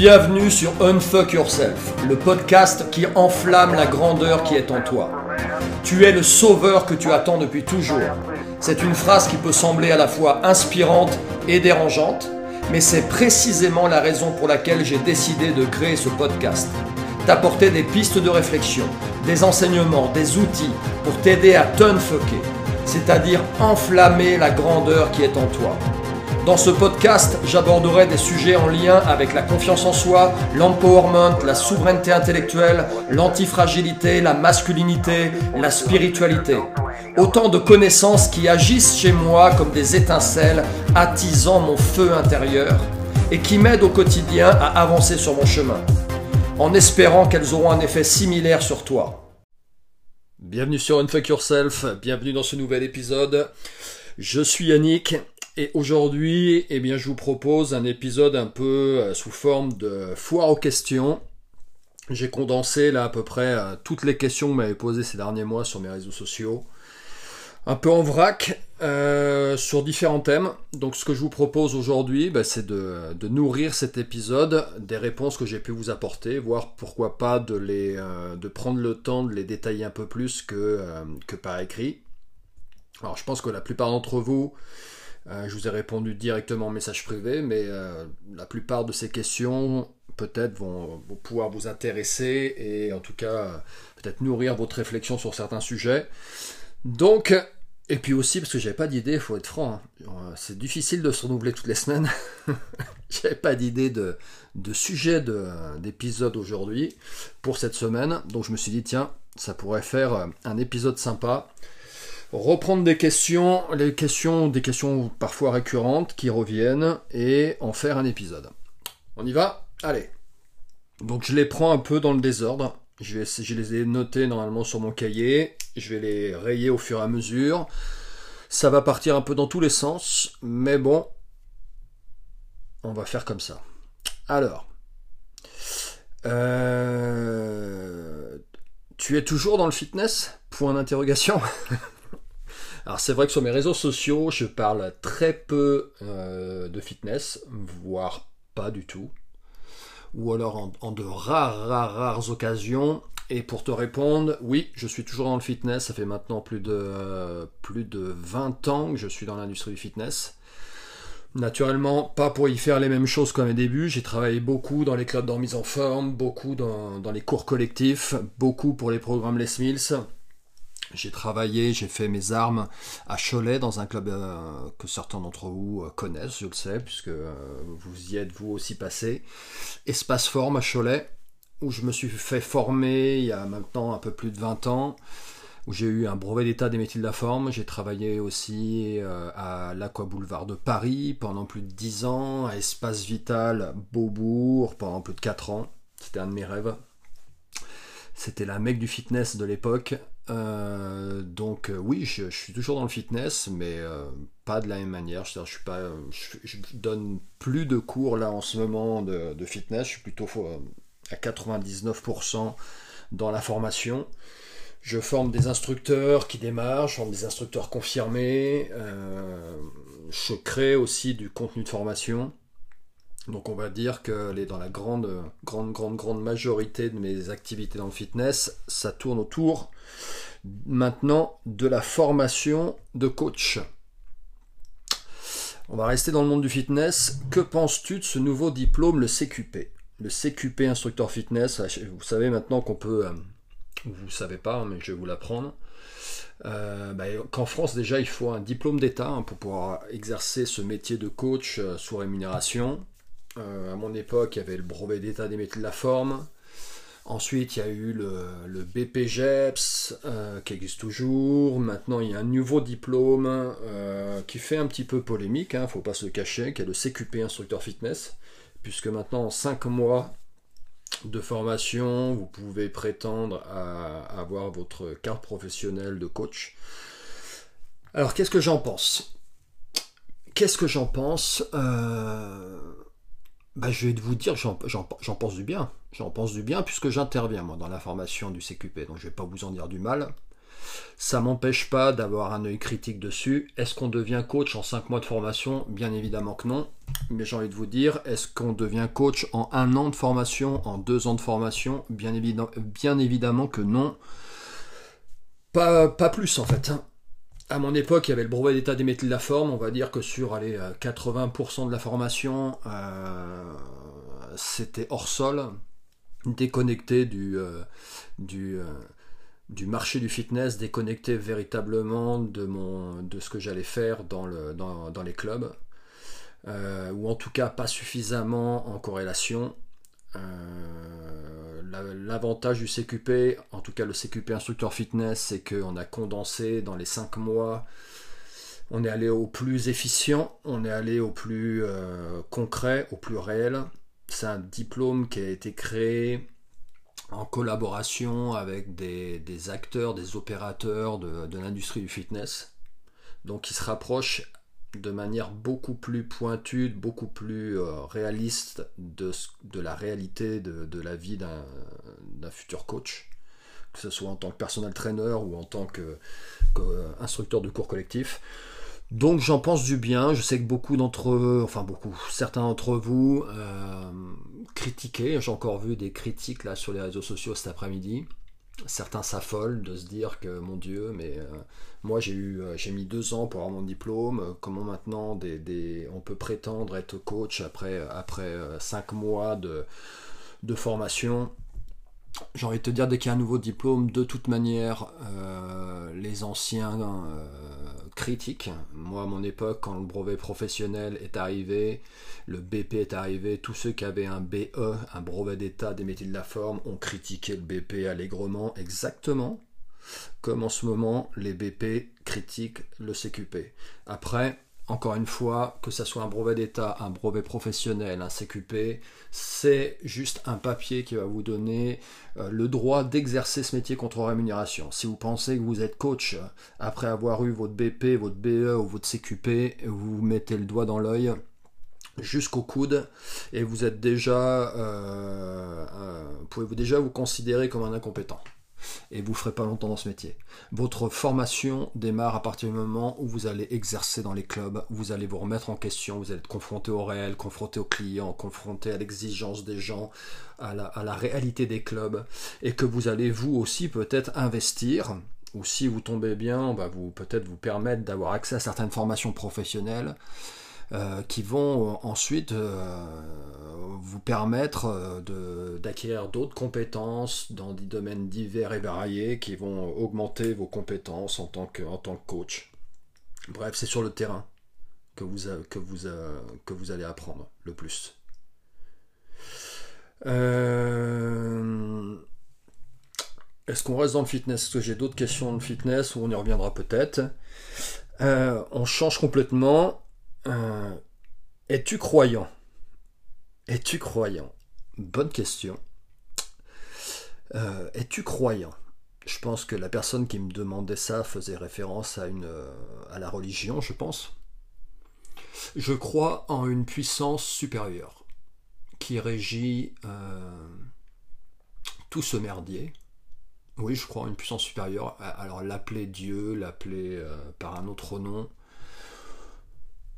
Bienvenue sur Unfuck Yourself, le podcast qui enflamme la grandeur qui est en toi. Tu es le sauveur que tu attends depuis toujours. C'est une phrase qui peut sembler à la fois inspirante et dérangeante, mais c'est précisément la raison pour laquelle j'ai décidé de créer ce podcast. T'apporter des pistes de réflexion, des enseignements, des outils pour t'aider à t'unfucker, c'est-à-dire enflammer la grandeur qui est en toi. Dans ce podcast, j'aborderai des sujets en lien avec la confiance en soi, l'empowerment, la souveraineté intellectuelle, l'antifragilité, la masculinité, la spiritualité. Autant de connaissances qui agissent chez moi comme des étincelles, attisant mon feu intérieur et qui m'aident au quotidien à avancer sur mon chemin, en espérant qu'elles auront un effet similaire sur toi. Bienvenue sur Unfuck Yourself, bienvenue dans ce nouvel épisode. Je suis Yannick et aujourd'hui, eh bien, je vous propose un épisode un peu euh, sous forme de foire aux questions. J'ai condensé là à peu près euh, toutes les questions que m'avez posées ces derniers mois sur mes réseaux sociaux. Un peu en vrac, euh, sur différents thèmes. Donc ce que je vous propose aujourd'hui, bah, c'est de, nourrir cet épisode des réponses que j'ai pu vous apporter, voire pourquoi pas de, les, de prendre le temps de les détailler un peu plus que, que par écrit. Alors je pense que la plupart d'entre vous je vous ai répondu directement en message privé, mais euh, la plupart de ces questions peut-être vont, pouvoir vous intéresser et en tout cas peut-être nourrir votre réflexion sur certains sujets. Donc, et puis aussi parce que j'avais pas d'idée, il faut être franc, hein. c'est difficile de se renouveler toutes les semaines. j'avais pas d'idée de, de sujet d'épisode aujourd'hui pour cette semaine, donc je me suis dit tiens, ça pourrait faire un épisode sympa reprendre des questions, les questions, des questions parfois récurrentes qui reviennent et en faire un épisode. On y va? Allez. Donc je les prends un peu dans le désordre. Je, les ai notés normalement sur mon cahier. Je vais les rayer au fur et à mesure. Ça va partir un peu dans tous les sens, mais bon, on va faire comme ça. Alors, euh, tu es toujours dans le fitness? Point d'interrogation. Alors c'est vrai que sur mes réseaux sociaux, je parle très peu euh, de fitness, voire pas du tout. Ou alors en, de rares, rares, rares occasions. Et pour te répondre, oui, je suis toujours dans le fitness. Ça fait maintenant plus de, plus de 20 ans que je suis dans l'industrie du fitness. Naturellement, pas pour y faire les mêmes choses qu'à mes débuts. J'ai travaillé beaucoup dans les clubs de remise en forme, beaucoup dans, dans les cours collectifs, beaucoup pour les programmes Les Mills j'ai travaillé, j'ai fait mes armes à Cholet dans un club euh, que certains d'entre vous euh, connaissent, je le sais, puisque euh, vous y êtes vous aussi passé. Espace Forme à Cholet, où je me suis fait former il y a maintenant un peu plus de 20 ans, où j'ai eu un brevet d'état des métiers de la forme. J'ai travaillé aussi à l'Aqua Boulevard de Paris pendant plus de 10 ans, à Espace Vital Beaubourg pendant plus de 4 ans. C'était un de mes rêves. C'était la mec du fitness de l'époque. Euh, donc euh, oui, je, suis toujours dans le fitness, mais euh, pas de la même manière. Je, suis donne plus de cours là en ce moment de, fitness. Je suis plutôt à 99% dans la formation. Je forme des instructeurs qui démarrent, je forme des instructeurs confirmés. je crée aussi du contenu de formation. Donc on va dire que dans la grande, grande, grande, grande majorité de mes activités dans le fitness, ça tourne autour maintenant de la formation de coach. On va rester dans le monde du fitness. Que penses-tu de ce nouveau diplôme, le CQP Le CQP instructeur fitness, vous savez maintenant qu'on peut, euh, vous ne savez pas, mais je vais vous l'apprendre, euh, bah, qu'en France déjà il faut un diplôme d'État hein, pour pouvoir exercer ce métier de coach euh, sous rémunération. Euh, à mon époque, il y avait le brevet d'état des métiers de la forme. Ensuite, il y a eu le, BPGEPS euh, qui existe toujours. Maintenant, il y a un nouveau diplôme euh, qui fait un petit peu polémique, il hein, ne faut pas se cacher, qui est le CQP instructeur fitness. Puisque maintenant, en 5 mois de formation, vous pouvez prétendre à avoir votre carte professionnelle de coach. Alors, qu'est-ce que j'en pense? Qu'est-ce que j'en pense? Bah, je vais vous dire, j'en pense du bien. J'en pense du bien puisque j'interviens moi dans la formation du CQP, donc je ne vais pas vous en dire du mal. Ça m'empêche pas d'avoir un œil critique dessus. Est-ce qu'on devient coach en 5 mois de formation? Bien évidemment que non. Mais j'ai envie de vous dire, est-ce qu'on devient coach en un an de formation, en deux ans de formation? Bien, évidemment que non. Pas, pas plus en fait. Hein. À mon époque, il y avait le brevet d'état des métiers de la forme. On va dire que sur allez, 80% de la formation, euh, c'était hors sol, déconnecté du, euh, du, euh, du marché du fitness, déconnecté véritablement de, mon, de ce que j'allais faire dans, le, dans, dans les clubs, ou en tout cas pas suffisamment en corrélation. L'avantage du CQP, en tout cas le CQP instructeur fitness, c'est qu'on a condensé dans les 5 mois, on est allé au plus efficient, on est allé au plus euh, concret, au plus réel. C'est un diplôme qui a été créé en collaboration avec des, acteurs, des opérateurs de, de l'industrie du fitness. Donc il se rapproche de manière beaucoup plus pointue, beaucoup plus euh, réaliste de, la réalité de, la vie d'un futur coach, que ce soit en tant que personnel trainer ou en tant qu'instructeur de cours collectif. Donc j'en pense du bien, je sais que beaucoup d'entre eux, enfin beaucoup, certains d'entre vous euh, critiquaient, j'ai encore vu des critiques là sur les réseaux sociaux cet après-midi, certains s'affolent de se dire que mon Dieu, mais euh, moi j'ai eu euh, j'ai mis deux ans pour avoir mon diplôme. Comment maintenant des, on peut prétendre être coach après après euh, cinq mois de, de formation? J'ai envie de te dire, dès qu'il y a un nouveau diplôme, de toute manière, euh, les anciens euh, critiquent. Moi, à mon époque, quand le brevet professionnel est arrivé, le BP est arrivé, tous ceux qui avaient un BE, un brevet d'état des métiers de la forme, ont critiqué le BP allègrement, exactement comme en ce moment les BP critiquent le CQP. Après, encore une fois, que ce soit un brevet d'État, un brevet professionnel, un CQP, c'est juste un papier qui va vous donner euh, le droit d'exercer ce métier contre rémunération. Si vous pensez que vous êtes coach euh, après avoir eu votre BP, votre BE ou votre CQP, vous mettez le doigt dans l'œil jusqu'au coude et vous êtes déjà, euh, pouvez-vous déjà vous considérer comme un incompétent et vous ferez pas longtemps dans ce métier. Votre formation démarre à partir du moment où vous allez exercer dans les clubs, vous allez vous remettre en question, vous allez être confronté au réel, confronté aux clients, confronté à l'exigence des gens, à la, réalité des clubs, et que vous allez vous aussi peut-être investir ou si vous tombez bien, va vous peut-être vous permettre d'avoir accès à certaines formations professionnelles euh, qui vont euh, ensuite euh, vous permettre d'acquérir d'autres compétences dans des domaines divers et variés qui vont augmenter vos compétences en tant que, coach. Bref, c'est sur le terrain que vous, que vous, que vous allez apprendre le plus. Est-ce qu'on reste dans le fitness? Est-ce que j'ai d'autres questions le fitness ou on y reviendra peut-être On change complètement. Euh, es-tu croyant? Es-tu croyant? Bonne question. Euh, es-tu croyant? Je pense que la personne qui me demandait ça faisait référence à, une, euh, à la religion, je pense. Je crois en une puissance supérieure qui régit tout ce merdier. Oui, je crois en une puissance supérieure. Alors l'appeler Dieu, l'appeler par un autre nom,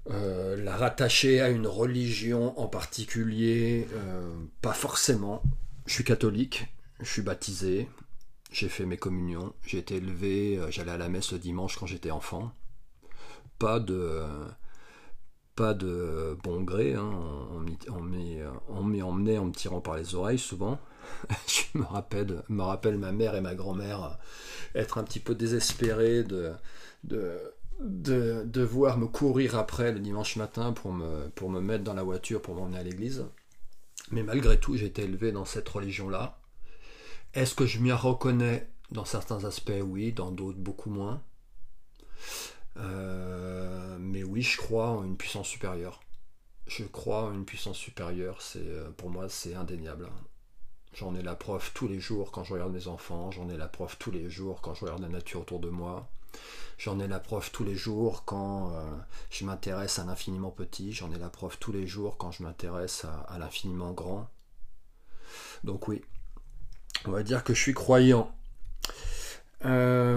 euh, la rattacher à une religion en particulier, euh, pas forcément. Je suis catholique, je suis baptisé, j'ai fait mes communions, j'ai été élevé, euh, j'allais à la messe le dimanche quand j'étais enfant. Pas de, pas de bon gré, hein. on, m'y emmenait en me tirant par les oreilles souvent. je me rappelle, me rappelle ma mère et ma grand-mère être un petit peu désespérées de, de de devoir me courir après le dimanche matin pour me, pour me mettre dans la voiture pour m'emmener à l'église. Mais malgré tout, j'ai été élevé dans cette religion-là. Est-ce que je m'y reconnais dans certains aspects? Oui, dans d'autres beaucoup moins. Euh, mais oui, je crois en une puissance supérieure. Je crois en une puissance supérieure, c'est euh, pour moi c'est indéniable. J'en ai la preuve tous les jours quand je regarde mes enfants, j'en ai la preuve tous les jours quand je regarde la nature autour de moi. J'en ai la preuve tous les jours quand euh, je m'intéresse à l'infiniment petit, j'en ai la preuve tous les jours quand je m'intéresse à, l'infiniment grand. Donc oui, on va dire que je suis croyant. Euh,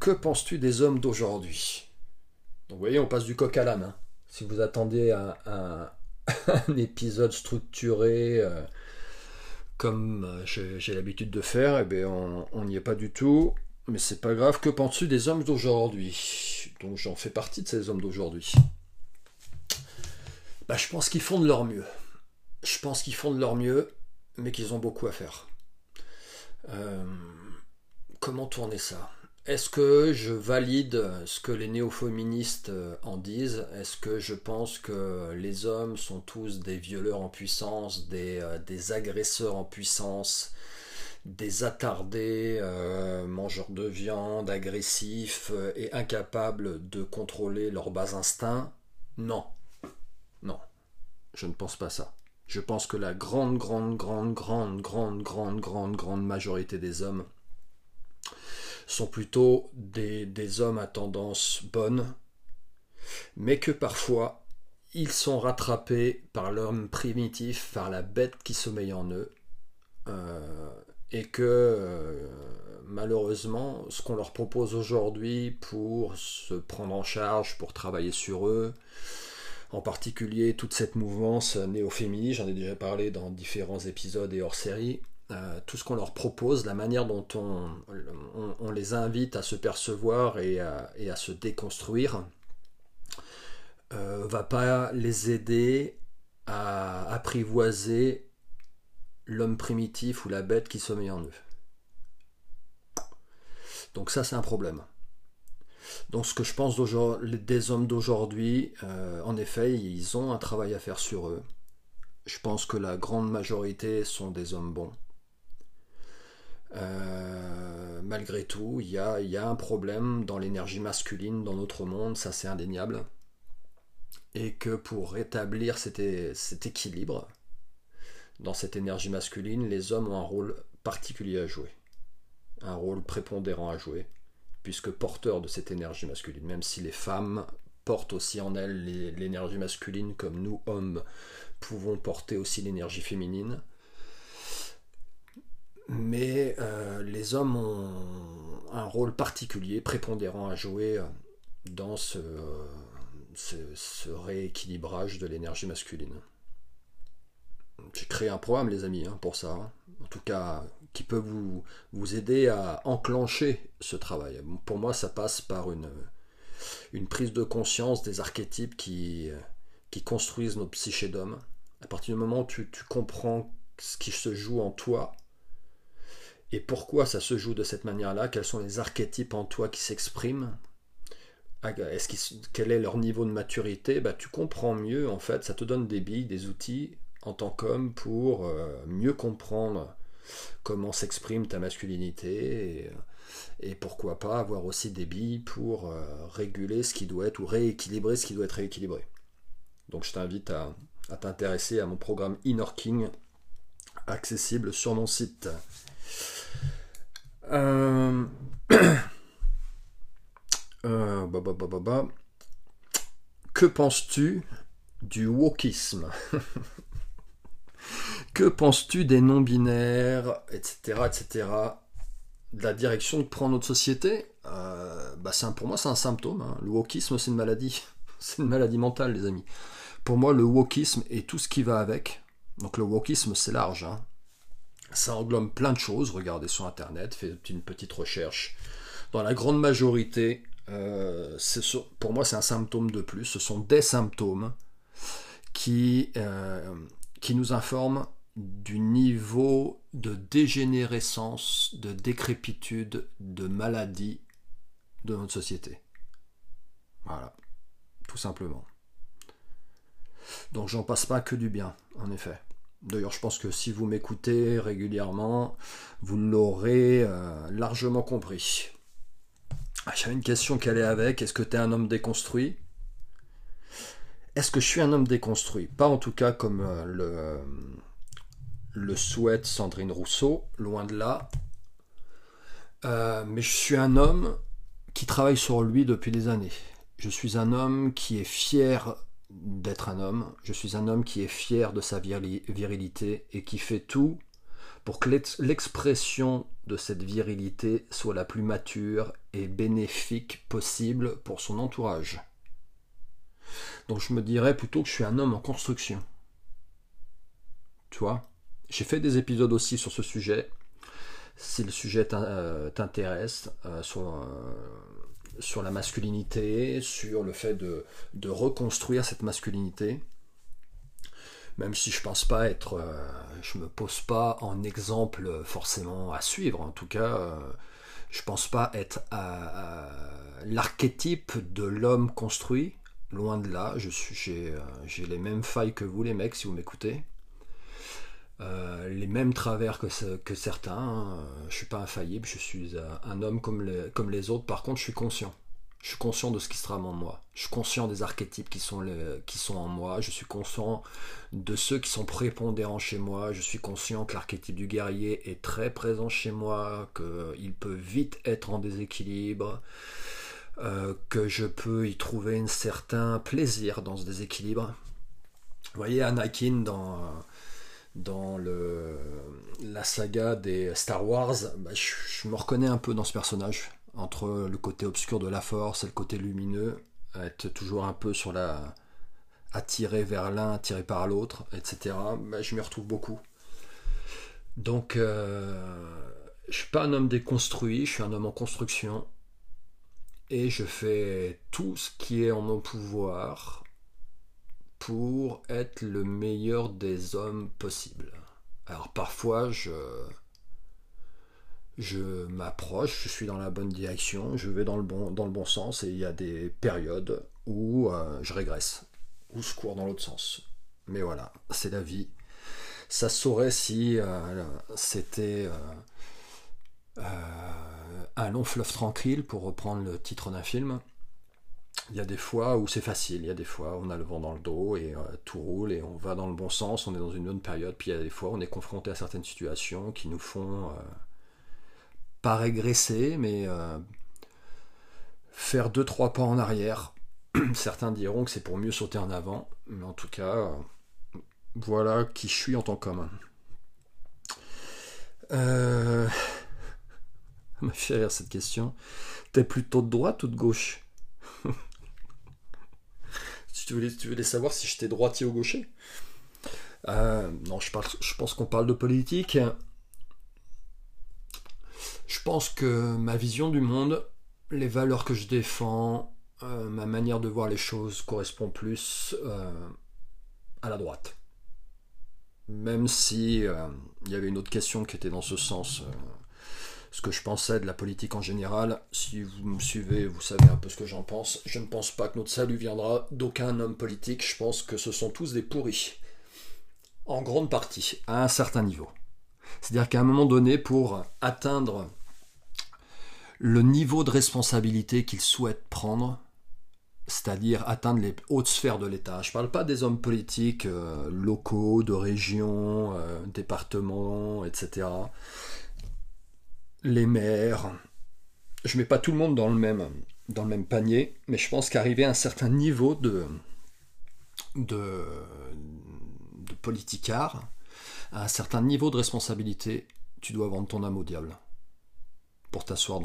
que penses-tu des hommes d'aujourd'hui? Donc vous voyez, on passe du coq à l'âne. Hein. Si vous attendez un, épisode structuré euh, comme euh, j'ai l'habitude de faire, eh bien on n'y est pas du tout. Mais c'est pas grave. Que penses-tu des hommes d'aujourd'hui? Donc j'en fais partie de ces hommes d'aujourd'hui. Bah, je pense qu'ils font de leur mieux. Je pense qu'ils font de leur mieux, mais qu'ils ont beaucoup à faire. Euh, comment tourner ça? Est-ce que je valide ce que les néo-féministes euh, en disent? Est-ce que je pense que les hommes sont tous des violeurs en puissance, des, euh, des agresseurs en puissance, des attardés, mangeurs de viande, agressifs et incapables de contrôler leurs bas instincts? Non. Non. Je ne pense pas ça. Je pense que la grande, grande, grande, grande, grande, grande, grande, grande majorité des hommes sont plutôt des, hommes à tendance bonne, mais que parfois ils sont rattrapés par l'homme primitif, par la bête qui sommeille en eux, euh, et que euh, malheureusement, ce qu'on leur propose aujourd'hui pour se prendre en charge, pour travailler sur eux, en particulier toute cette mouvance néo-féministe, j'en ai déjà parlé dans différents épisodes et hors série, euh, tout ce qu'on leur propose, la manière dont on, les invite à se percevoir et à, et à se déconstruire, euh, va pas les aider à apprivoiser l'homme primitif ou la bête qui sommeille en eux. Donc ça c'est un problème. Donc ce que je pense des hommes d'aujourd'hui, euh, en effet, ils ont un travail à faire sur eux. Je pense que la grande majorité sont des hommes bons. Euh, malgré tout, il y a, un problème dans l'énergie masculine dans notre monde, ça c'est indéniable. Et que pour rétablir cet, cet équilibre dans cette énergie masculine, les hommes ont un rôle particulier à jouer, un rôle prépondérant à jouer puisque porteur de cette énergie masculine, même si les femmes portent aussi en elles l'énergie masculine, comme nous, hommes, pouvons porter aussi l'énergie féminine. Mais euh, les hommes ont un rôle particulier, prépondérant à jouer dans ce, rééquilibrage de l'énergie masculine. J'ai créé un programme, les amis, hein, pour ça. Hein. En tout cas, qui peut vous, vous aider à enclencher ce travail. Pour moi, ça passe par une, prise de conscience des archétypes qui, qui construisent nos psychés d'hommes. À partir du moment où tu comprends ce qui se joue en toi et pourquoi ça se joue de cette manière-là, quels sont les archétypes en toi qui s'expriment, est-ce quel est leur niveau de maturité, bah, tu comprends mieux en fait, ça te donne des billes, des outils en tant qu'homme pour euh, mieux comprendre comment s'exprime ta masculinité et, pourquoi pas avoir aussi des billes pour euh, réguler ce qui doit être ou rééquilibrer ce qui doit être rééquilibré. Donc je t'invite à, t'intéresser à mon programme Inner King accessible sur mon site. Euh, euh, bah, bah, bah, que penses-tu du wokisme Que penses-tu des non-binaires, etc., etc., de la direction que prend notre société? Euh, bah Pour moi, c'est un symptôme. Hein. Le wokisme, c'est une maladie. c'est une maladie mentale, les amis. Pour moi, le wokisme et tout ce qui va avec. Donc le wokisme, c'est large. Hein. Ça englobe plein de choses. Regardez sur Internet, faites une petite recherche. Dans la grande majorité, euh, pour moi, c'est un symptôme de plus. Ce sont des symptômes qui, euh, qui nous informent du niveau de dégénérescence, de décrépitude, de maladie de notre société. Voilà, tout simplement. Donc j'en passe pas que du bien, en effet. D'ailleurs, je pense que si vous m'écoutez régulièrement, vous l'aurez euh, largement compris. Ah, j'avais une question qui allait avec. Est-ce que tu es un homme déconstruit? Est-ce que je suis un homme déconstruit? Pas en tout cas comme euh, le, le souhaite Sandrine Rousseau, loin de là. Euh, mais je suis un homme qui travaille sur lui depuis des années. Je suis un homme qui est fier d'être un homme. Je suis un homme qui est fier de sa virilité et qui fait tout pour que l'expression de cette virilité soit la plus mature et bénéfique possible pour son entourage. Donc je me dirais plutôt que je suis un homme en construction. Tu vois? J'ai fait des épisodes aussi sur ce sujet. Si le sujet euh, t'intéresse, euh, sur, euh, sur, la masculinité, sur le fait de, reconstruire cette masculinité, même si je pense pas être, je me pose pas en exemple forcément à suivre. En tout cas, je pense pas être l'archétype de l'homme construit. Loin de là, suis, j'ai, les mêmes failles que vous les mecs si vous m'écoutez. Euh, les mêmes travers que, que certains. Hein. Je suis pas infaillible, je suis euh, un homme comme les, comme les autres. Par contre, je suis conscient. Je suis conscient de ce qui sera en moi. Je suis conscient des archétypes qui sont, qui sont en moi. Je suis conscient de ceux qui sont prépondérants chez moi. Je suis conscient que l'archétype du guerrier est très présent chez moi, qu'il peut vite être en déséquilibre, euh, que je peux y trouver un certain plaisir dans ce déséquilibre. Vous voyez Anakin dans dans le, la saga des Star Wars, bah, je, me reconnais un peu dans ce personnage, entre le côté obscur de la force et le côté lumineux, être toujours un peu sur la attiré vers l'un, attiré par l'autre, etc. Bah, je m'y retrouve beaucoup. Donc, euh, je suis pas un homme déconstruit, je suis un homme en construction, et je fais tout ce qui est en mon pouvoir pour être le meilleur des hommes possible. Alors parfois je je m'approche, je suis dans la bonne direction, je vais dans le bon, dans le bon sens et il y a des périodes où euh, je régresse, où je cours dans l'autre sens. Mais voilà, c'est la vie. Ça saurait si euh, c'était euh, un long fleuve tranquille, pour reprendre le titre d'un film. Il y a des fois où c'est facile, il y a des fois où on a le vent dans le dos et euh, tout roule et on va dans le bon sens, on est dans une bonne période, puis il y a des fois où on est confronté à certaines situations qui nous font euh, pas régresser, mais euh, faire deux trois pas en arrière. Certains diront que c'est pour mieux sauter en avant, mais en tout cas, voilà qui je suis en tant qu'homme. M'a fait cette question. T'es plutôt de droite ou de gauche? Tu voulais, savoir si j'étais droitier ou gaucher euh, Non, je, je pense qu'on parle de politique. Je pense que ma vision du monde, les valeurs que je défends, euh, ma manière de voir les choses correspond plus euh, à la droite. Même si il y avait une autre question qui était dans ce sens ce que je pensais de la politique en général. Si vous me suivez, vous savez un peu ce que j'en pense. Je ne pense pas que notre salut viendra d'aucun homme politique. Je pense que ce sont tous des pourris. En grande partie, à un certain niveau. C'est-à-dire qu'à un moment donné, pour atteindre le niveau de responsabilité qu'ils souhaitent prendre, c'est-à-dire atteindre les hautes sphères de l'État. Je ne parle pas des hommes politiques euh, locaux, de régions, euh, départements, etc les maires. Je mets pas tout le monde dans le même, panier, mais je pense qu'arriver à un certain niveau de, de, de politicard, à un certain niveau de responsabilité, tu dois vendre ton âme au diable pour t'asseoir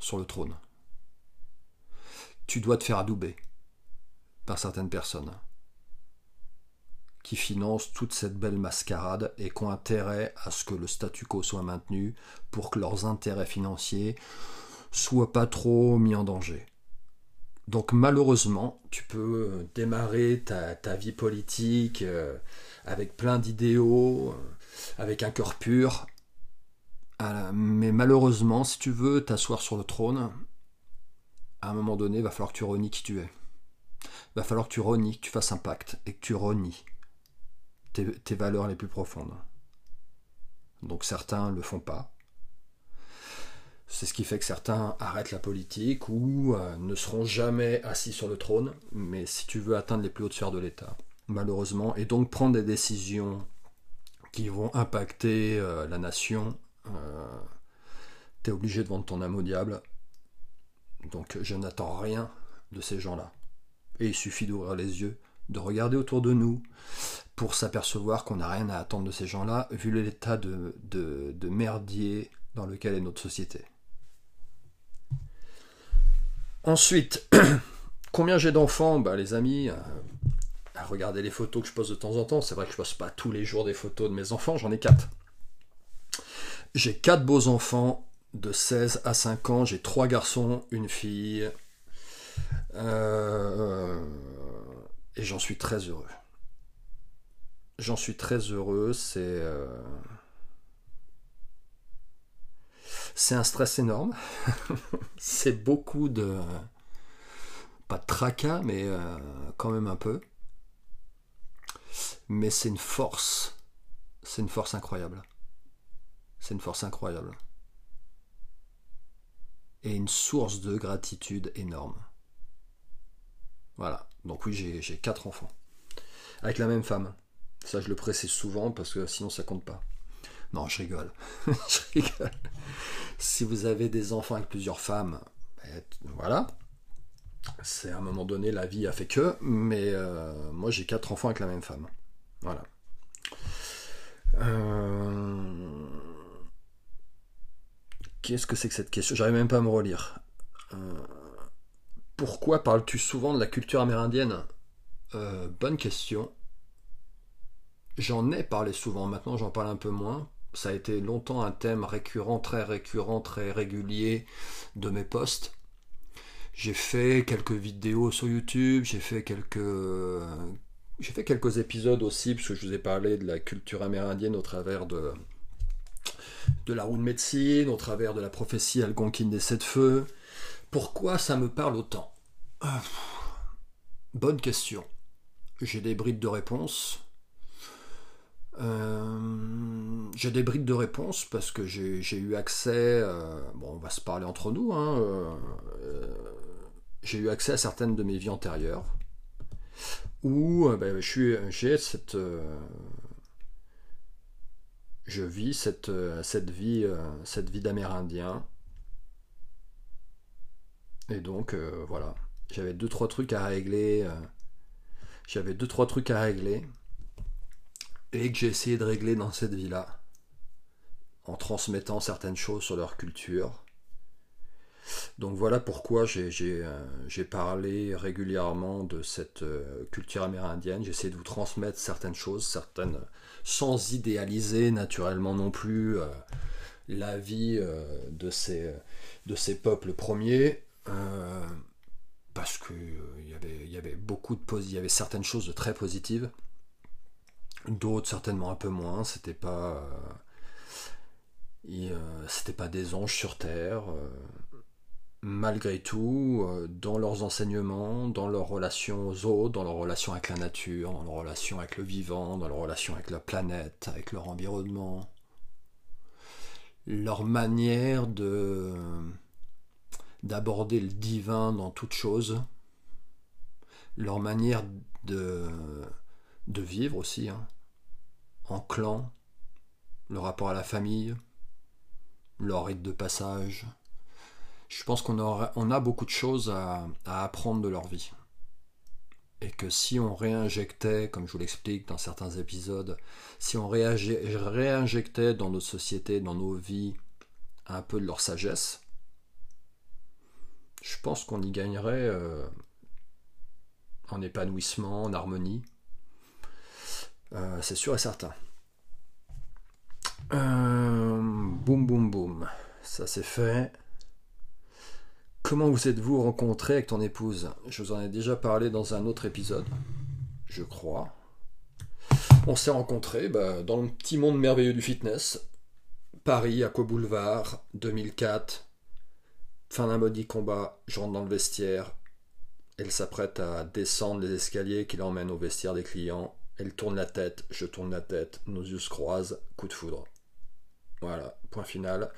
sur le trône. Tu dois te faire adouber par certaines personnes qui financent toute cette belle mascarade et qui ont intérêt à ce que le statu quo soit maintenu pour que leurs intérêts financiers soient pas trop mis en danger. Donc malheureusement, tu peux euh, démarrer ta, vie politique euh, avec plein d'idéaux, euh, avec un cœur pur, mais malheureusement, si tu veux t'asseoir sur le trône, à un moment donné, il va falloir que tu renies qui tu es. Va falloir que tu renies, que tu fasses un pacte et que tu renies tes, valeurs les plus profondes. Donc certains ne le font pas. C'est ce qui fait que certains arrêtent la politique ou euh, ne seront jamais assis sur le trône. Mais si tu veux atteindre les plus hautes sphères de l'État, malheureusement, et donc prendre des décisions qui vont impacter euh, la nation, euh, tu es obligé de vendre ton âme au diable. Donc je n'attends rien de ces gens-là. Et il suffit d'ouvrir les yeux de regarder autour de nous pour s'apercevoir qu'on n'a rien à attendre de ces gens-là, vu l'état de, de, merdier dans lequel est notre société. Ensuite, combien j'ai d'enfants? Bah, Les amis, euh, à regarder les photos que je pose de temps en temps, c'est vrai que je pose pas tous les jours des photos de mes enfants, j'en ai quatre. J'ai quatre beaux enfants de 16 à 5 ans, j'ai trois garçons, une fille, euh, et j'en suis très heureux. J'en suis très heureux, c'est... Euh, c'est un stress énorme. c'est beaucoup de... Pas de tracas, mais euh, quand même un peu. Mais c'est une force. C'est une force incroyable. C'est une force incroyable. Et une source de gratitude énorme. Voilà. Donc oui, j'ai quatre enfants. Avec la même femme. Ça, je le précise souvent parce que sinon ça compte pas. Non, je rigole. je rigole. Si vous avez des enfants avec plusieurs femmes, ben, voilà. C'est à un moment donné, la vie a fait que. Mais euh, moi, j'ai quatre enfants avec la même femme. Voilà. Euh, qu'est-ce que c'est que cette question? J'arrive même pas à me relire. Euh, pourquoi parles-tu souvent de la culture amérindienne? Euh, Bonne question. J'en ai parlé souvent, maintenant j'en parle un peu moins. Ça a été longtemps un thème récurrent, très récurrent, très régulier de mes posts. J'ai fait quelques vidéos sur YouTube, j'ai fait quelques j'ai fait quelques épisodes aussi parce que je vous ai parlé de la culture amérindienne au travers de de la roue de médecine, au travers de la prophétie algonquine des sept feux, pourquoi ça me parle autant? Ah, Bonne question. J'ai des brides de réponses. Euh, j'ai des brides de réponses parce que j'ai eu accès. Euh, bon, on va se parler entre nous. Hein, euh, j'ai eu accès à certaines de mes vies antérieures où ben, je vis cette, vie, d'Amérindien et donc, voilà. J'avais deux, trois trucs à régler. Euh, j'avais deux, trois trucs à régler. Et que j'ai essayé de régler dans cette vie-là. En transmettant certaines choses sur leur culture. Donc voilà pourquoi j'ai euh, parlé régulièrement de cette culture amérindienne. J'ai essayé de vous transmettre certaines choses, certaines sans idéaliser naturellement non plus la vie de, ces, de ces peuples premiers. Euh, parce que euh, y il y avait beaucoup de il y avait certaines choses de très positives, d'autres certainement un peu moins. C'était pas, euh, c'était pas des anges sur terre. malgré tout, dans leurs enseignements, dans leur relation aux autres, dans leur relation avec la nature, dans leur relation avec le vivant, dans leur relation avec la planète, avec leur environnement, leur manière de d'aborder le divin dans toute chose, leur manière de, de vivre aussi, hein, en clan, le rapport à la famille, leur rite de passage. Je pense qu'on on a beaucoup de choses à, apprendre de leur vie. Et que si on réinjectait, comme je vous l'explique dans certains épisodes, si on réinjectait dans notre société, dans nos vies, un peu de leur sagesse, je pense qu'on y gagnerait euh, en épanouissement, en harmonie. Euh, c'est sûr et certain. Euh, boum boum boum. Ça c'est fait. Comment vous êtes-vous rencontré avec ton épouse? Je vous en ai déjà parlé dans un autre épisode, je crois. On s'est rencontrés bah, dans le petit monde merveilleux du fitness. Paris, Aqua Boulevard, 2004. Fin d'un body combat, je rentre dans le vestiaire. Elle s'apprête à descendre les escaliers qui l'emmènent au vestiaire des clients. Elle tourne la tête, je tourne la tête, nos yeux se croisent, coup de foudre. Voilà, point final.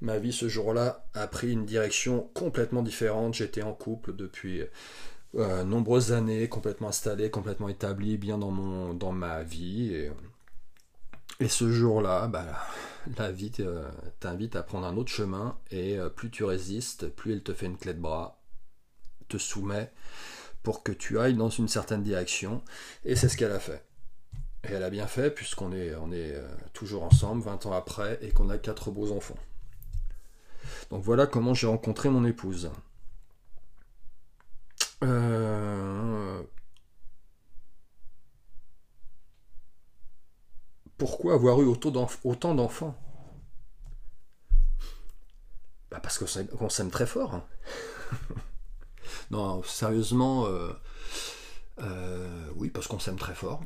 Ma vie ce jour-là a pris une direction complètement différente. J'étais en couple depuis euh, nombreuses années, complètement installé, complètement établi, bien dans, ma vie. Et ce jour-là, bah, la vie t'invite à prendre un autre chemin et euh, plus tu résistes, plus elle te fait une clé de bras, te soumet, pour que tu ailles dans une certaine direction. Et c'est ce qu'elle a fait. Et elle a bien fait puisqu'on est, est euh, toujours ensemble 20 ans après et qu'on a quatre beaux enfants. Donc voilà comment j'ai rencontré mon épouse. Pourquoi avoir eu autant d'enfants? Bah Parce qu'on s'aime très fort. Hein. non, sérieusement, euh, euh, oui, parce qu'on s'aime très fort.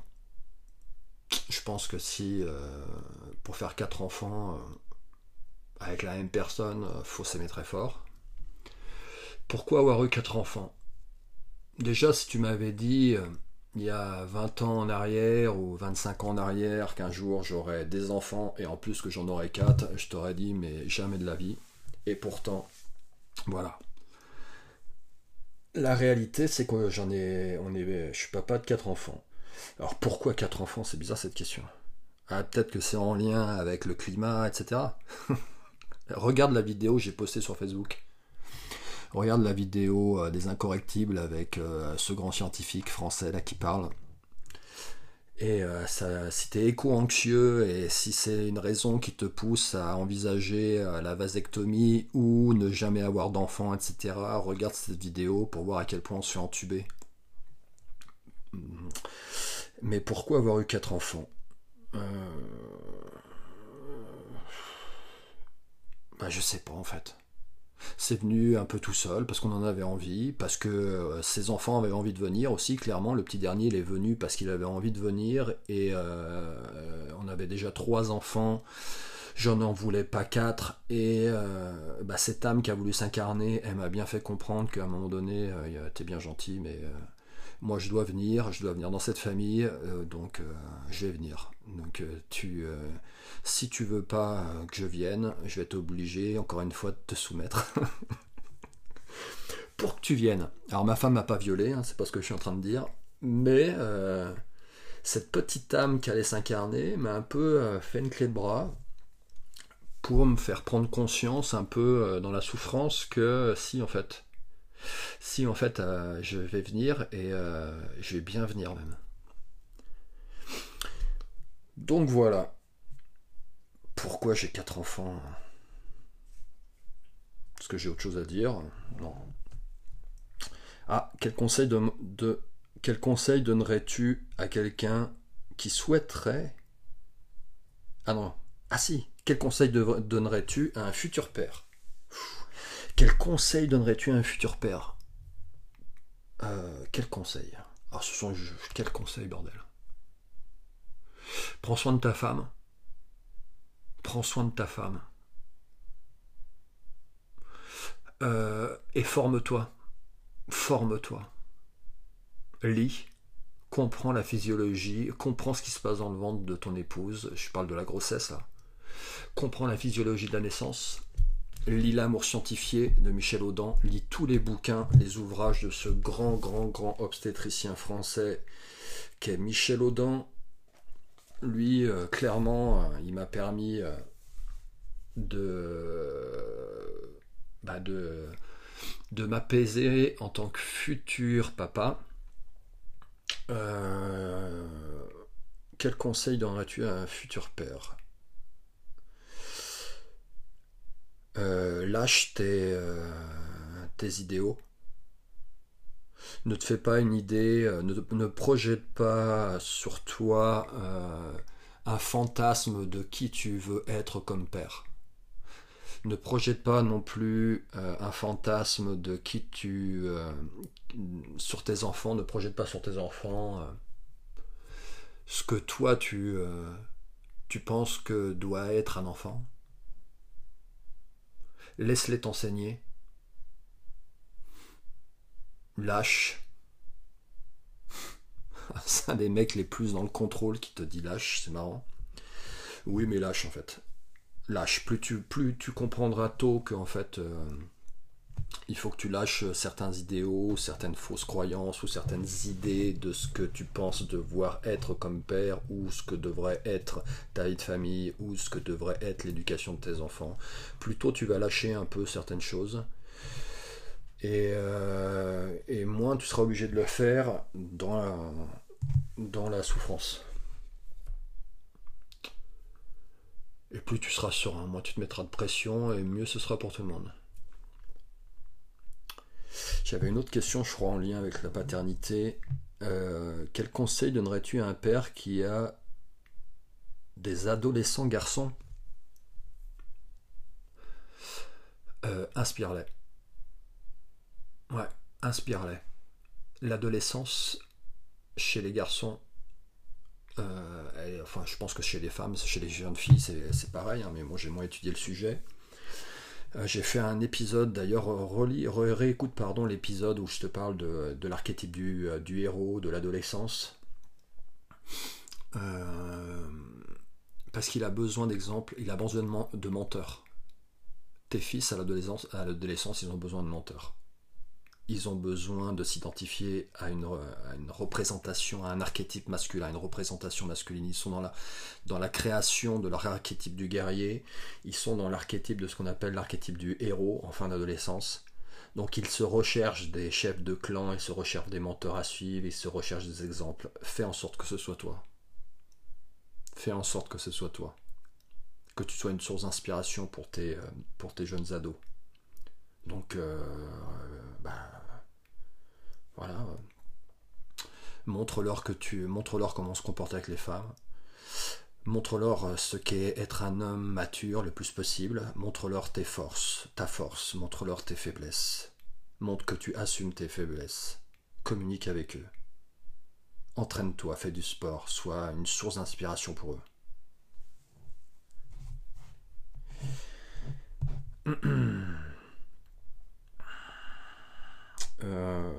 Je pense que si, pour faire quatre enfants, avec la même personne, faut s'aimer très fort. Pourquoi avoir eu quatre enfants? Déjà, si tu m'avais dit euh, il y a 20 ans en arrière ou 25 ans en arrière qu'un jour j'aurais des enfants et en plus que j'en aurais quatre, je t'aurais dit mais jamais de la vie. Et pourtant, voilà. La réalité, c'est que j'en ai, on est, je suis papa de quatre enfants. Alors pourquoi quatre enfants? C'est bizarre cette question. Ah, peut-être que c'est en lien avec le climat, etc. Regarde la vidéo que j'ai postée sur Facebook. Regarde la vidéo euh, des incorrectibles avec euh, ce grand scientifique français là qui parle. Et euh, si t'es éco-anxieux et si c'est une raison qui te pousse à envisager la vasectomie ou ne jamais avoir d'enfant, etc., regarde cette vidéo pour voir à quel point on se fait entuber. Mais pourquoi avoir eu quatre enfants? Bah, Je sais pas en fait. C'est venu un peu tout seul parce qu'on en avait envie, parce que euh, ses enfants avaient envie de venir aussi. Clairement, le petit dernier, il est venu parce qu'il avait envie de venir et euh, on avait déjà trois enfants. J'en en voulais pas quatre et euh, bah, cette âme qui a voulu s'incarner, elle m'a bien fait comprendre qu'à un moment donné, t'es bien gentil, mais moi je dois venir, je dois venir dans cette famille, donc je vais venir. Donc tu si tu veux pas que je vienne, je vais t'obliger encore une fois de te soumettre. Pour que tu viennes. Alors ma femme m'a pas violé, hein, c'est pas ce que je suis en train de dire, mais euh, cette petite âme qui allait s'incarner m'a un peu euh, fait une clé de bras pour me faire prendre conscience un peu euh, dans la souffrance que si en fait, si en fait je vais venir et je vais bien venir même. Donc voilà. Pourquoi j'ai quatre enfants? Est-ce que j'ai autre chose à dire? Non. Ah, quel conseil, quel conseil donnerais-tu à quelqu'un qui souhaiterait... Ah non. Ah si. Quel conseil donnerais-tu à un futur père? Quel conseil donnerais-tu à un futur père? Euh, Quel conseil? Ah, ce sont... Quel conseil, bordel? Prends soin de ta femme prends soin de ta femme. Euh, et forme-toi. Forme-toi. Lis. Comprends la physiologie. Comprends ce qui se passe dans le ventre de ton épouse. Je parle de la grossesse là. Comprends la physiologie de la naissance. Lis L'amour scientifié de Michel Audin. Lis tous les bouquins, les ouvrages de ce grand, grand, grand obstétricien français qu'est Michel Audin lui, euh, clairement, euh, il m'a permis euh, de, bah, de m'apaiser en tant que futur papa. quel conseil donnerais-tu à un futur père? Lâche tes, tes idéaux ne te fais pas une idée, euh, ne, projette pas sur toi euh, un fantasme de qui tu veux être comme père. Ne projette pas non plus euh, un fantasme de qui tu... sur tes enfants, ne projette pas sur tes enfants ce que toi tu, tu penses que doit être un enfant. Laisse-les t'enseigner lâche. C'est un des mecs les plus dans le contrôle qui te dit lâche, c'est marrant. Oui, mais lâche en fait. Lâche. Plus tu, plus tu comprendras tôt qu'en fait, euh, il faut que tu lâches certains idéaux, certaines fausses croyances ou certaines idées de ce que tu penses devoir être comme père ou ce que devrait être ta vie de famille ou ce que devrait être l'éducation de tes enfants. Plus tôt tu vas lâcher un peu certaines choses, Et, euh, et, moins tu seras obligé de le faire dans dans la souffrance. Et plus tu seras serein, moins tu te mettras de pression et mieux ce sera pour tout le monde. J'avais une autre question, je crois, en lien avec la paternité. Euh, quel conseil donnerais-tu à un père qui a des adolescents garçons? Euh, Inspire-les. Ouais, inspire-les. L'adolescence chez les garçons, euh, enfin je pense que chez les femmes, chez les jeunes filles c'est pareil, hein, mais moi j'ai moins étudié le sujet. Euh, j'ai fait un épisode, d'ailleurs, réécoute pardon l'épisode où je te parle de, l'archétype du, euh, du, héros, de l'adolescence. Euh, parce qu'il a besoin d'exemples, il a besoin de menteurs. Tes fils à l'adolescence, ils ont besoin de menteurs ils ont besoin de s'identifier à une, représentation, à un archétype masculin, à une représentation masculine. Ils sont dans la, création de leur archétype du guerrier, ils sont dans l'archétype de ce qu'on appelle l'archétype du héros en fin d'adolescence. Donc ils se recherchent des chefs de clan, ils se recherchent des menteurs à suivre, ils se recherchent des exemples. Fais en sorte que ce soit toi. Fais en sorte que ce soit toi. Que tu sois une source d'inspiration pour tes, euh, pour tes jeunes ados. Donc, euh, bah, voilà. Montre-leur que tu, montre-leur comment on se comporte avec les femmes. Montre-leur ce qu'est être un homme mature le plus possible. Montre-leur tes forces, ta force. Montre-leur tes faiblesses. Montre que tu assumes tes faiblesses. Communique avec eux. Entraîne-toi, fais du sport, sois une source d'inspiration pour eux. Euh,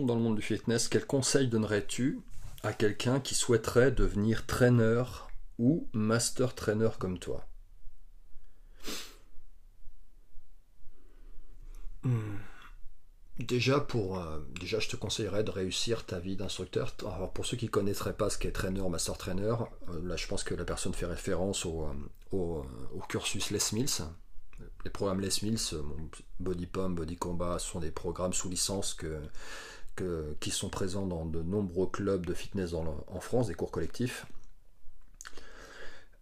dans le monde du fitness. Quel conseil donnerais-tu à quelqu'un qui souhaiterait devenir trainer ou master trainer comme toi hmm. Déjà, pour, euh, déjà, je te conseillerais de réussir ta vie d'instructeur. pour ceux qui ne connaîtraient pas ce qu'est trainer, master trainer, euh, là, je pense que la personne fait référence au, au, au cursus Les Mills, les programmes Les Mills, euh, Body Pump, Body Combat, sont des programmes sous licence que, qui sont présents dans de nombreux clubs de fitness en France, des cours collectifs.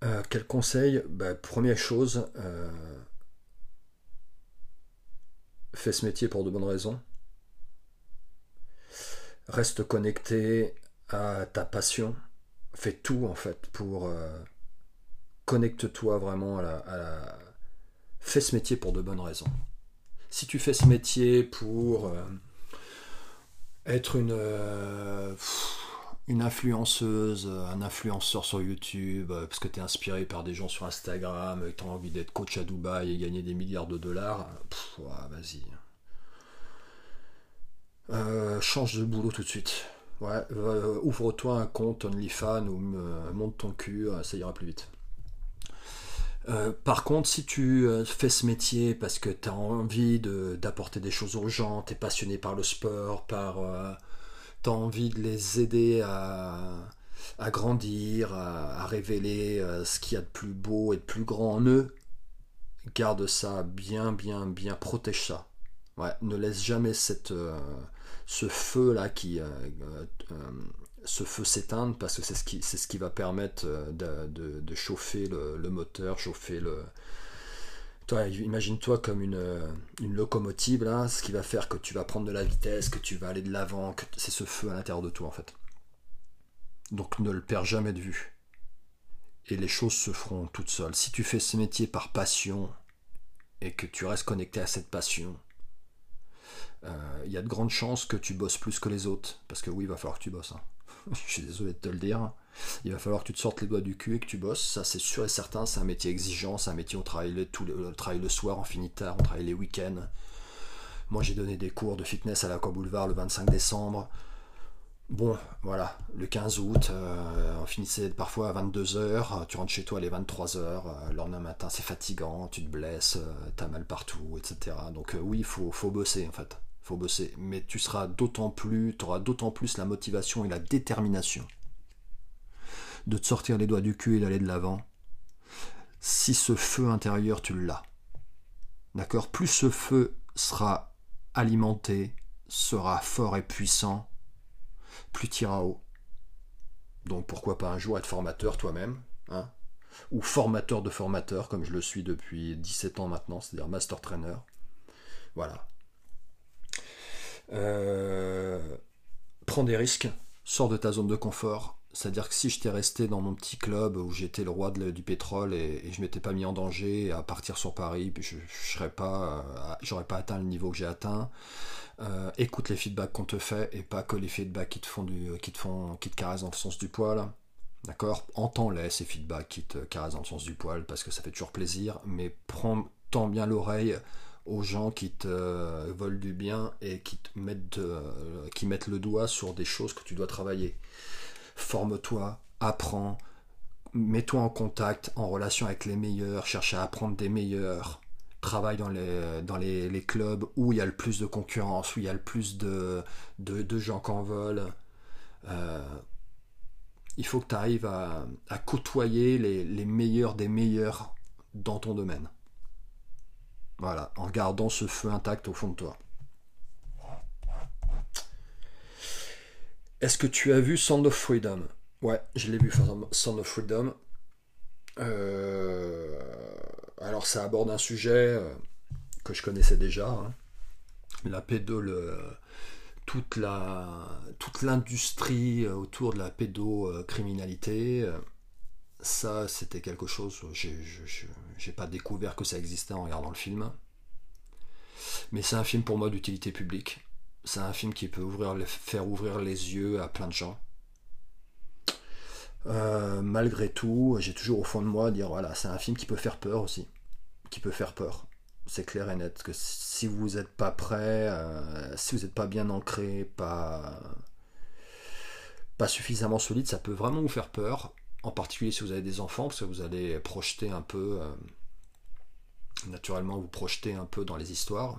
Euh, quel conseil? Bah, Première chose, euh, fais ce métier pour de bonnes raisons. Reste connecté à ta passion. Fais tout en fait pour connecte-toi vraiment à la fais ce métier pour de bonnes raisons. Si tu fais ce métier pour euh, être une, euh, influenceuse, un influenceur sur YouTube, euh, parce que tu es inspiré par des gens sur Instagram, et tu as envie d'être coach à Dubaï et gagner des milliards de dollars, vas-y. change de boulot tout de suite. Ouais, ouvre-toi un compte OnlyFans ou monte ton cul, ça ira plus vite. Euh, par contre, si tu euh, fais ce métier parce que tu as envie d'apporter des choses aux gens, tu es passionné par le sport, par, euh, tu as envie de les aider à, grandir, à, révéler ce qu'il y a de plus beau et de plus grand en eux, garde ça bien, bien, bien, protège ça. Ne laisse jamais cette, ce feu là qui ce feu s'éteindre parce que c'est ce qui va permettre euh, de, chauffer le, moteur, chauffer le. Toi, imagine-toi comme une, euh, une, locomotive là, ce qui va faire que tu vas prendre de la vitesse, que tu vas aller de l'avant, que c'est ce feu à l'intérieur de toi en fait. Donc ne le perds jamais de vue. Et les choses se feront toutes seules. Si tu fais ce métier par passion et que tu restes connecté à cette passion, euh, il y a de grandes chances que tu bosses plus que les autres. Parce que oui, il va falloir que tu bosses. Hein. je suis désolé de te le dire. Il va falloir que tu te sortes les doigts du cul et que tu bosses. Ça, c'est sûr et certain. C'est un métier exigeant. C'est un métier où on travaille le, tout le, le soir, on finit tard, on travaille les week-ends. Moi, j'ai donné des cours de fitness à l'Aqua Boulevard le 25 décembre. Bon, voilà, le 15 août, euh, on finissait parfois à 22h, tu rentres chez toi à les 23h, euh, le lendemain matin c'est fatigant, tu te blesses, euh, t'as mal partout, etc. Donc oui, il faut, faut bosser en fait faut bosser. Mais tu seras d'autant plus, tu auras d'autant plus la motivation et la détermination de te sortir les doigts du cul et d'aller de l'avant si ce feu intérieur tu l'as. d'accord? Plus ce feu sera alimenté, sera fort et puissant, plus tu iras haut. Donc pourquoi pas un jour être formateur toi-même, hein? Ou formateur de formateur, comme je le suis depuis 17 ans maintenant, c'est-à-dire master trainer. Voilà. Euh, prends des risques, sors de ta zone de confort. C'est-à-dire que si j'étais resté dans mon petit club où j'étais le roi du pétrole et, je je m'étais pas mis en danger à partir sur Paris, je, je serais pas, euh, j'aurais pas atteint le niveau que j'ai atteint. Euh, écoute les feedbacks qu'on te fait et pas que les feedbacks qui te font du, qui te font, qui te caressent dans le sens du poil. D'accord? Entends-les, ces feedbacks qui te caressent dans le sens du poil, parce que ça fait toujours plaisir, mais prends tant bien l'oreille aux gens qui te volent du bien et qui te mettent, euh, qui mettent le doigt sur des choses que tu dois travailler. Forme-toi, apprends, mets-toi en contact, en relation avec les meilleurs, cherche à apprendre des meilleurs, travaille dans les, dans les, clubs où il y a le plus de concurrence, où il y a le plus de, de, gens qui en volent. Euh, il faut que tu arrives à, côtoyer les, meilleurs des meilleurs dans ton domaine. Voilà, en gardant ce feu intact au fond de toi. Est-ce que tu as vu Sound of Freedom? Ouais, je l'ai vu Sound of Freedom. Euh, alors ça aborde un sujet euh, que je connaissais déjà. Hein. La pédole toute la toute l'industrie euh, autour de la pédocriminalité ça c'était quelque chose j'ai pas découvert que ça existait en regardant le film. Mais c'est un film pour moi d'utilité publique. C'est un film qui peut faire ouvrir les yeux à plein de gens. Euh, malgré tout j'ai toujours au fond de moi dire voilà c'est un film qui peut faire peur aussi. Qui peut faire peur. C'est clair et net que si vous n'êtes pas prêt, euh, si vous n'êtes pas bien ancré, pas, pas suffisamment solide, ça peut vraiment vous faire peur. En particulier si vous avez des enfants, parce que vous allez projeter un peu, euh, naturellement, vous projeter un peu dans les histoires.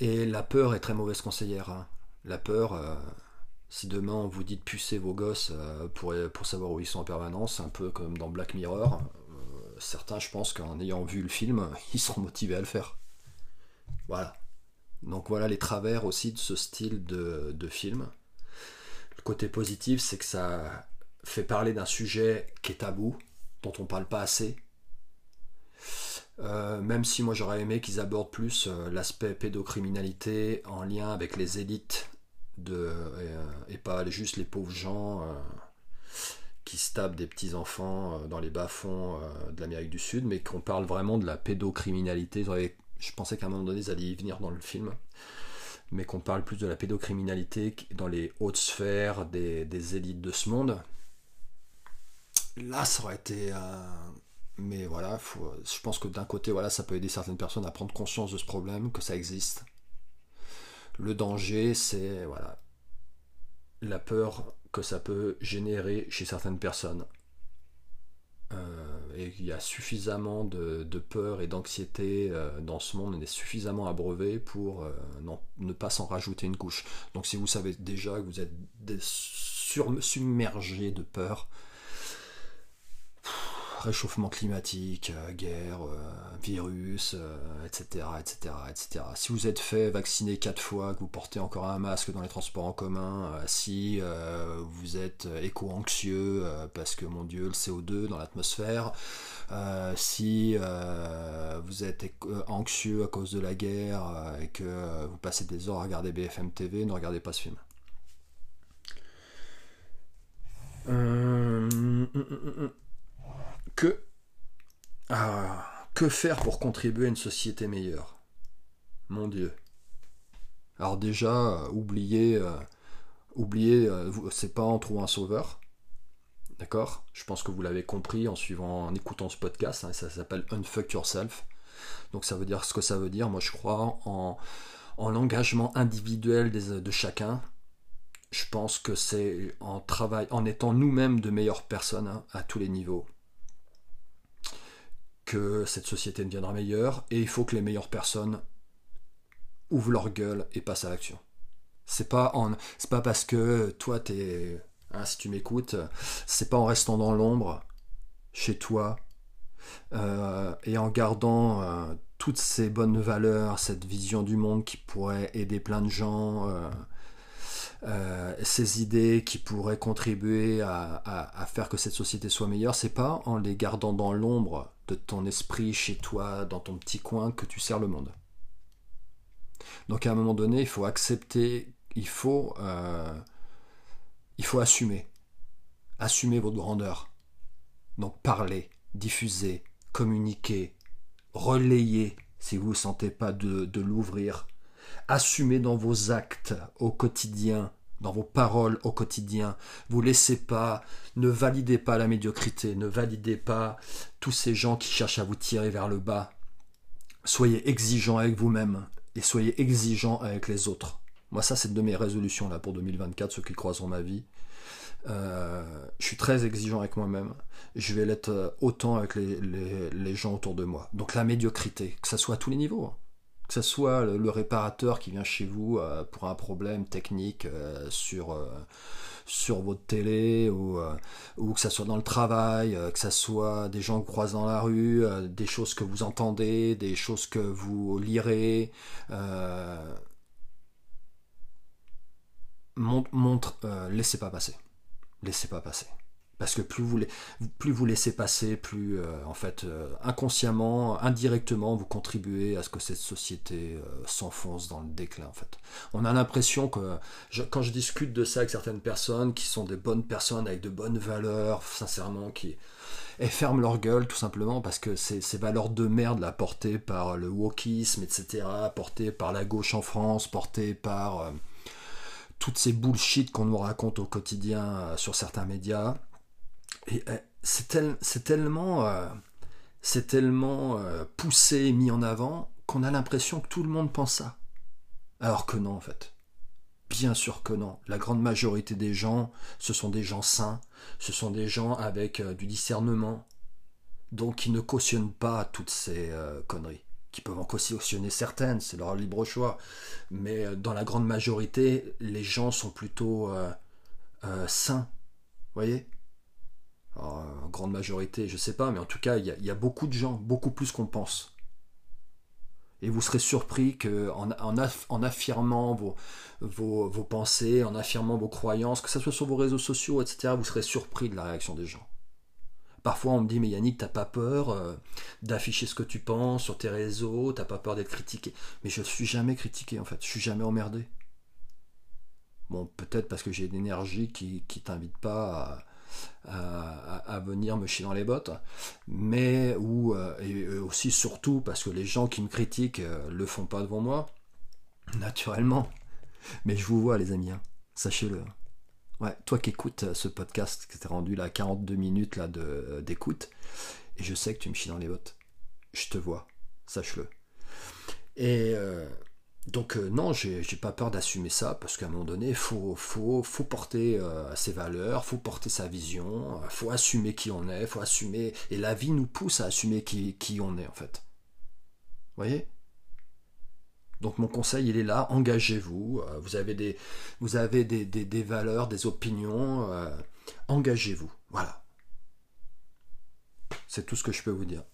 Et la peur est très mauvaise conseillère. Hein. La peur, euh, si demain on vous dit de pucer vos gosses pour, pour savoir où ils sont en permanence, un peu comme dans Black Mirror, certains, je pense qu'en ayant vu le film, ils seront motivés à le faire. Voilà. Donc voilà les travers aussi de ce style de, film. Le côté positif, c'est que ça fait parler d'un sujet qui est tabou, dont on parle pas assez. Euh, même si moi j'aurais aimé qu'ils abordent plus euh, l'aspect pédocriminalité en lien avec les élites de, euh, et pas juste les pauvres gens qui se des petits enfants dans les bas-fonds de l'Amérique du Sud, mais qu'on parle vraiment de la pédocriminalité. Je pensais qu'à un moment donné, ils allaient y venir dans le film, mais qu'on parle plus de la pédocriminalité dans les hautes sphères des, élites de ce monde. Là, ça aurait été. Mais voilà, je pense que d'un côté, voilà, ça peut aider certaines personnes à prendre conscience de ce problème, que ça existe. Le danger, c'est voilà, la peur que ça peut générer chez certaines personnes. Euh, et il y a suffisamment de, peur et d'anxiété euh, dans ce monde, on est suffisamment abreuvé pour euh, ne pas s'en rajouter une couche. Donc si vous savez déjà que vous êtes submergé de peur, réchauffement climatique, euh, guerre, euh, virus, etc., etc., etc. Si vous êtes fait vacciner quatre fois, que vous portez encore un masque dans les transports en commun, euh, si vous êtes éco-anxieux parce que mon Dieu, le CO2 dans l'atmosphère, si vous êtes anxieux à cause de la guerre et que vous passez des heures à regarder BFM TV, ne regardez pas ce film. Hum, hum, hum, que, ah, que faire pour contribuer à une société meilleure? Mon Dieu. Alors déjà, euh, oubliez, euh, oubliez euh, c'est pas en trouvant un sauveur. D'accord? Je pense que vous l'avez compris en suivant, en écoutant ce podcast. Hein, ça s'appelle Unfuck Yourself. Donc ça veut dire ce que ça veut dire. Moi, je crois en, en l'engagement individuel de chacun. Je pense que c'est en travail, en étant nous-mêmes de meilleures personnes hein, à tous les niveaux que cette société deviendra meilleure et il faut que les meilleures personnes ouvrent leur gueule et passent à l'action. C'est pas en, pas parce que toi t'es, hein, si tu m'écoutes, c'est pas en restant dans l'ombre chez toi euh, et en gardant euh, toutes ces bonnes valeurs, cette vision du monde qui pourrait aider plein de gens, euh, ces idées qui pourraient contribuer à, faire que cette société soit meilleure, c'est pas en les gardant dans l'ombre de ton esprit, chez toi, dans ton petit coin, que tu sers le monde. Donc à un moment donné, il faut accepter, il faut, euh, il faut assumer, assumer votre grandeur. Donc parler, diffuser, communiquer, relayer si vous ne sentez pas de, de l'ouvrir. Assumez dans vos actes au quotidien, dans vos paroles au quotidien. Vous laissez pas, ne validez pas la médiocrité, ne validez pas tous ces gens qui cherchent à vous tirer vers le bas. Soyez exigeant avec vous-même et soyez exigeant avec les autres. Moi, ça, c'est une de mes résolutions là pour 2024, ceux qui croisent en ma vie. Euh, je suis très exigeant avec moi-même. Je vais l'être euh, autant avec les, gens autour de moi. Donc la médiocrité, que ce soit à tous les niveaux. Que ce soit le, réparateur qui vient chez vous euh, pour un problème technique sur, sur votre télé, ou, ou que ce soit dans le travail, que ce soit des gens que vous croisez dans la rue, des choses que vous entendez, des choses que vous lirez. montre, laissez pas passer laissez pas passer. Parce que plus vous, plus vous laissez passer, plus euh, en fait euh, inconsciemment, indirectement, vous contribuez à ce que cette société euh, s'enfonce dans le déclin. En fait, on a l'impression que quand je discute de ça avec certaines personnes qui sont des bonnes personnes avec de bonnes valeurs, sincèrement, qui ferment leur gueule tout simplement parce que ces, ces valeurs de merde là portées par le wokisme, etc., portées par la gauche en France, portées par toutes ces bullshit qu'on nous raconte au quotidien sur certains médias. Et euh, c'est tellement, c'est tellement euh, poussé mis en avant qu'on a l'impression que tout le monde pense ça. Alors que non, en fait. Bien sûr que non. La grande majorité des gens, ce sont des gens sains, ce sont des gens avec du discernement, donc qui ne cautionnent pas toutes ces conneries qui peuvent en cautionner certaines, c'est leur libre choix. Mais euh, dans la grande majorité, les gens sont plutôt euh, euh, sains. Vous voyez? Grande majorité, je sais pas, mais en tout cas, il y, a beaucoup de gens, beaucoup plus qu'on pense. Et vous serez surpris qu'en en, affirmant vos, pensées, en affirmant vos croyances, que ce soit sur vos réseaux sociaux, etc., vous serez surpris de la réaction des gens. Parfois, on me dit, mais Yannick, t'as pas peur euh, d'afficher ce que tu penses sur tes réseaux, t'as pas peur d'être critiqué. Mais je suis jamais critiqué, en fait. Je suis jamais emmerdé. Bon, peut-être parce que j'ai une énergie qui, qui t'invite pas à, venir me chier dans les bottes, mais ou euh, et aussi surtout parce que les gens qui me critiquent euh, le font pas devant moi, naturellement. Mais je vous vois, les amis, hein. sachez-le. Toi qui écoutes euh, ce podcast, qui t'es rendu là 42 minutes là euh, d'écoute, et je sais que tu me chies dans les bottes. Je te vois, sache-le. Et euh, donc non, j'ai pas peur d'assumer ça, parce qu'à un moment donné, faut, faut, faut, porter ses valeurs, faut porter sa vision, faut assumer qui on est, faut assumer, et la vie nous pousse à assumer qui, on est en fait. Vous voyez? Donc mon conseil, il est là, engagez-vous. Euh, vous avez des, vous avez des, valeurs, des opinions, euh, engagez-vous. Voilà. C'est tout ce que je peux vous dire.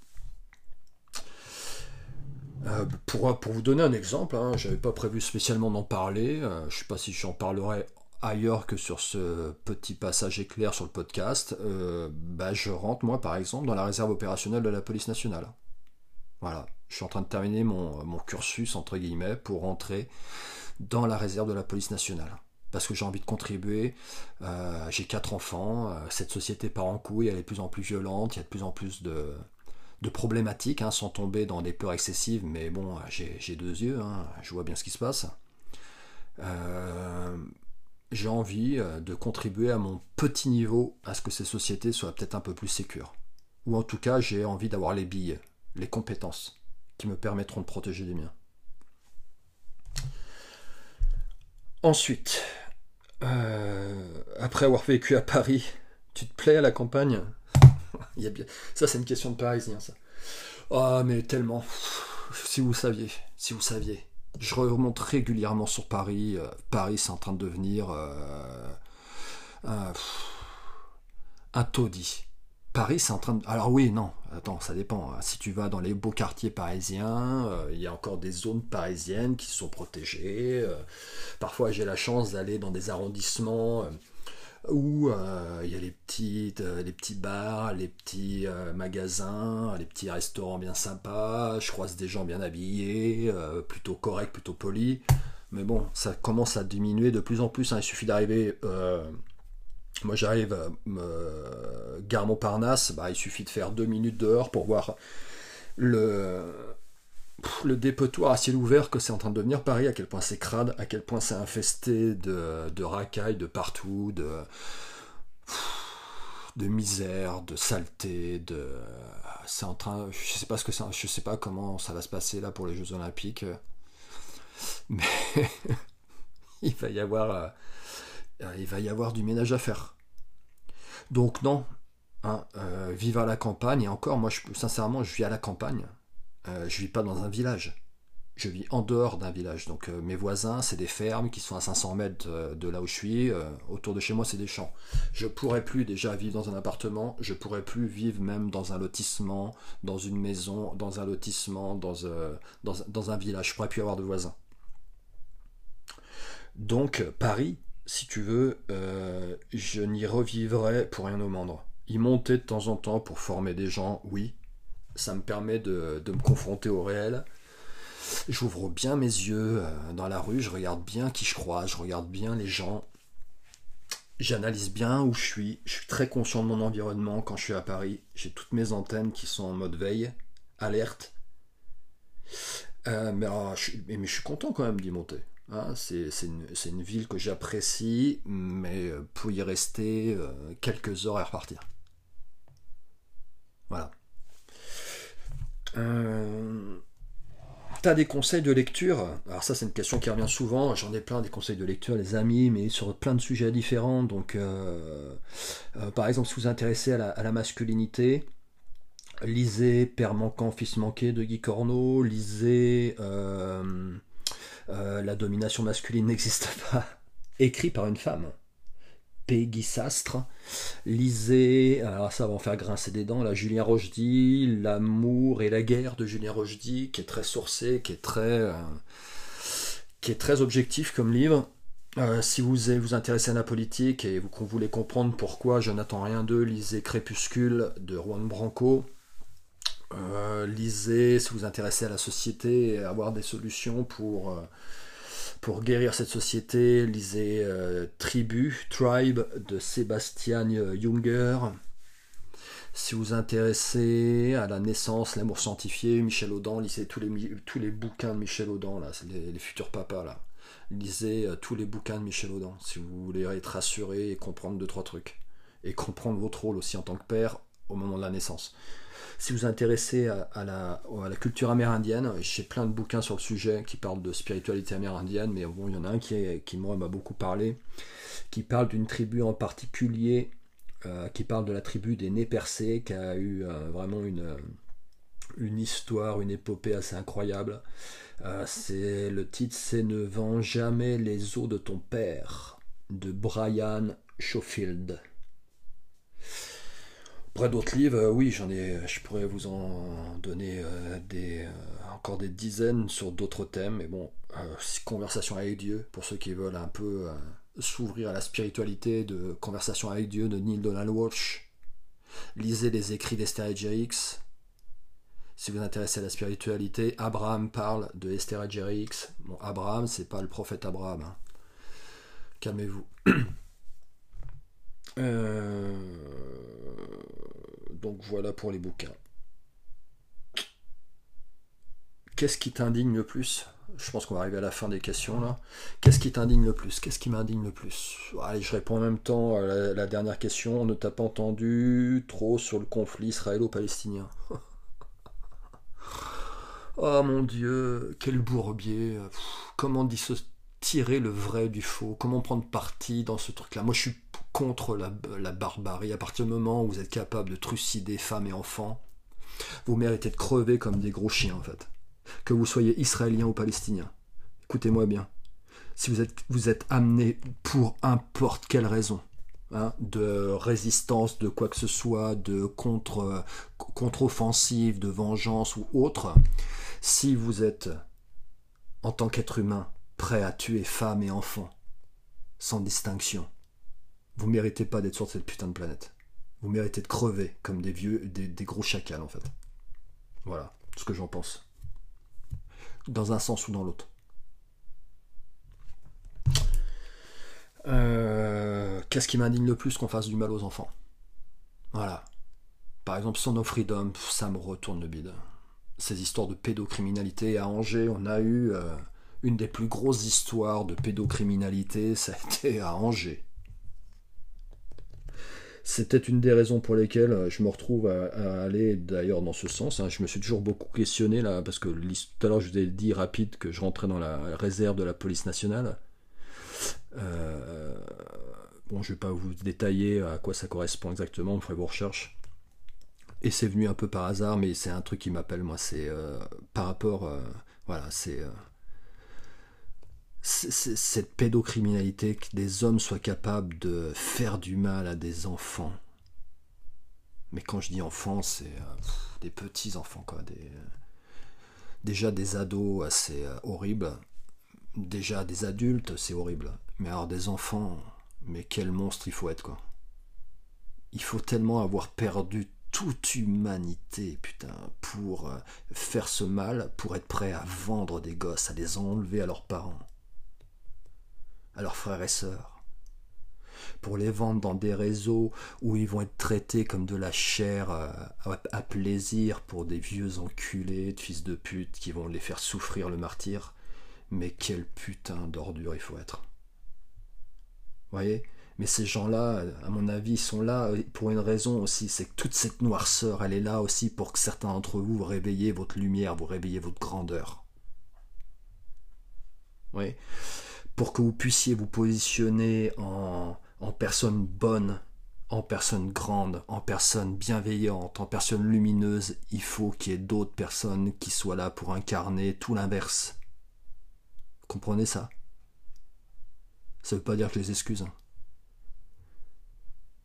Euh, pour, vous donner un exemple, hein, je n'avais pas prévu spécialement d'en parler. je ne sais pas si j'en parlerai ailleurs que sur ce petit passage éclair sur le podcast. bah, je rentre, moi, par exemple, dans la réserve opérationnelle de la police nationale. Voilà je suis en train de terminer mon, cursus, entre guillemets, pour rentrer dans la réserve de la police nationale. Parce que j'ai envie de contribuer. Euh, j'ai quatre enfants. Euh, cette société part en couille, elle est plus en plus violente. Il y a de plus en plus de, problématiques, hein, sans tomber dans des peurs excessives. Mais bon, j'ai deux yeux, hein, je vois bien ce qui se passe. Euh, j'ai envie de contribuer à mon petit niveau à ce que ces sociétés soient peut-être un peu plus sécures. Ou en tout cas, j'ai envie d'avoir les billes, les compétences qui me permettront de protéger les miens. Ensuite, euh, après avoir vécu à Paris, tu te plais à la campagne? Ça, c'est une question de parisien, ça. Ah, mais tellement. Si vous saviez, si vous saviez. Je remonte régulièrement sur Paris. Euh, Paris, c'est en train de devenir euh, un, un taudis Paris, c'est en train de. Alors oui, non, attends, ça dépend. Si tu vas dans les beaux quartiers parisiens, euh, il y a encore des zones parisiennes qui sont protégées. Parfois, j'ai la chance d'aller dans des arrondissements où il y a les, petites, les petits bars, les petits magasins, les petits restaurants bien sympas. Je croise des gens bien habillés, plutôt corrects, plutôt polis. Mais bon, ça commence à diminuer de plus en plus. Hein. Il suffit d'arriver moi j'arrive à gare Montparnasse, bah, il suffit de faire deux minutes dehors pour voir le, le dépotoir à ciel ouvert que c'est en train de devenir Paris, à quel point c'est crade, à quel point c'est infesté de, de racailles de partout, de, misère, de saleté, de c'est en train je sais pas que ça je sais pas comment ça va se passer là pour les Jeux Olympiques mais il va y avoir euh, il va y avoir du ménage à faire. Donc non, hein, euh, vive à la campagne, et encore, moi, sincèrement, je vis à la campagne. Euh, je vis pas dans un village. Je vis en dehors d'un village. Donc mes voisins, c'est des fermes qui sont à 500 mètres de là où je suis. autour de chez moi, c'est des champs. Je pourrais plus déjà vivre dans un appartement. Je pourrais plus vivre même dans un lotissement, dans une maison, dans un lotissement, dans, un village. Je pourrais plus avoir de voisins. Donc Paris, si tu veux, euh, je n'y revivrai pour rien au monde. Y monter de temps en temps pour former des gens, oui. Ça me permet de, me confronter au réel. J'ouvre bien mes yeux euh, dans la rue, je regarde bien qui je crois, je regarde bien les gens. J'analyse bien où je suis. Je suis très conscient de mon environnement quand je suis à Paris. J'ai toutes mes antennes qui sont en mode veille, alerte. Euh, mais, ah, mais je suis content quand même d'y monter. Hein, c'est une, ville que j'apprécie, mais euh, pour y rester quelques heures et repartir. Voilà. Euh, T'as des conseils de lecture? Alors ça c'est une question qui revient souvent, j'en ai plein des conseils de lecture les amis, mais sur plein de sujets différents. Donc euh, par exemple si vous vous intéressez à la, à la masculinité, lisez Père manquant, fils manqué de Guy Corneau, lisez euh, la domination masculine n'existe pas, écrit par une femme. Peggy lisez, alors ça va en faire grincer des dents, la Julien Rochdy, L'amour et la guerre de Julien Rochdy, qui est très sourcé, qui est très, euh, objectif comme livre. Euh, si vous vous intéressez à la politique et vous, voulez comprendre pourquoi je n'attends rien d'eux, lisez Crépuscule de Juan Branco. Euh, lisez si vous vous intéressez à la société avoir des solutions pour, pour guérir cette société. Lisez euh, Tribu, Tribe de Sébastien Junger. Si vous intéressez à la naissance, l'amour sanctifié, Michel Audin, lisez tous les, bouquins de Michel Audin, là, les, les futurs papas. là. Lisez tous les bouquins de Michel Audin si vous voulez être rassuré et comprendre deux, trois trucs. Et comprendre votre rôle aussi en tant que père au moment de la naissance. Si vous intéressez à, la, culture amérindienne, j'ai plein de bouquins sur le sujet qui parlent de spiritualité amérindienne, mais bon, il y en a un qui, moi, m'a beaucoup parlé, qui parle d'une tribu en particulier, euh, qui parle de la tribu des nez percés, qui a eu euh, vraiment une, une histoire, une épopée assez incroyable. Euh, c'est le titre, c'est Ne vends jamais les os de ton père de Brian Schofield. Après d'autres livres, euh, oui, j'en ai, je pourrais vous en donner euh, euh, encore des dizaines sur d'autres thèmes, mais bon, Conversation avec Dieu, pour ceux qui veulent un peu s'ouvrir à la spiritualité de Conversation avec Dieu de Neil Donald Walsh. Lisez les écrits d'Esther Jerix. Si vous intéressez à la spiritualité, Abraham parle de Esther Jerix. Bon, Abraham, c'est pas le prophète Abraham. Hein. Calmez-vous. euh donc voilà pour les bouquins. Qu'est-ce qui t'indigne le plus? Je pense qu'on va arriver à la fin des questions là. Qu'est-ce qui t'indigne le plus? Qu'est-ce qui m'indigne le plus? Allez, je réponds en même temps à la, dernière question. On ne t'a pas entendu trop sur le conflit israélo-palestinien. oh mon dieu, quel bourbier. Comment tirer le vrai du faux? Comment prendre parti dans ce truc-là? Moi je suis contre la, barbarie. À partir du moment où vous êtes capable de trucider femmes et enfants, vous méritez de crever comme des gros chiens en fait. Que vous soyez israélien ou palestinien. Écoutez-moi bien. Si vous êtes, amené pour importe quelle raison, hein, de résistance, de quoi que ce soit, de contre, contre-offensive, de vengeance ou autre, si vous êtes, en tant qu'être humain, prêt à tuer femmes et enfants, sans distinction, vous méritez pas d'être sur cette putain de planète. Vous méritez de crever comme des vieux, des, des gros chacals en fait. Voilà ce que j'en pense. Dans un sens ou dans l'autre. Euh, qu'est-ce qui m'indigne le plus qu'on fasse du mal aux enfants? Voilà. Par exemple, Son Freedom, ça me retourne le bide. Ces histoires de pédocriminalité à Angers, on a eu euh, une des plus grosses histoires de pédocriminalité, ça a été à Angers. C'était une des raisons pour lesquelles euh, je me retrouve à, aller d'ailleurs dans ce sens. Hein. Je me suis toujours beaucoup questionné là, parce que tout à l'heure je vous ai dit rapide que je rentrais dans la réserve de la police nationale. Euh, bon, je vais pas vous détailler à quoi ça correspond exactement, vous ferez vos recherches. Et c'est venu un peu par hasard, mais c'est un truc qui m'appelle, moi, c'est euh, par rapport, voilà, c'est cette pédocriminalité, que des hommes soient capables de faire du mal à des enfants. Mais quand je dis enfants, c'est des petits enfants, quoi. Déjà des ados assez horribles. Déjà des adultes, c'est horrible. Mais alors des enfants, mais quel monstre il faut être quoi. Il faut tellement avoir perdu toute humanité, putain, pour euh, faire ce mal, pour être prêt à vendre des gosses, à les enlever à leurs parents, à leurs frères et sœurs, pour les vendre dans des réseaux où ils vont être traités comme de la chair euh, à plaisir pour des vieux enculés de fils de pute qui vont les faire souffrir le martyr. Mais quel putain d'ordure il faut être voyez? Mais ces gens-là, à mon avis, sont là pour une raison aussi, c'est que toute cette noirceur, elle est là aussi pour que certains d'entre vous, vous réveillez votre lumière, vous réveillez votre grandeur. Oui. Pour que vous puissiez vous positionner en, personne bonne, en personne grande, en personne bienveillante, en personne lumineuse, il faut qu'il y ait d'autres personnes qui soient là pour incarner tout l'inverse. Comprenez ça? Ça veut pas dire que je les excuse. Hein.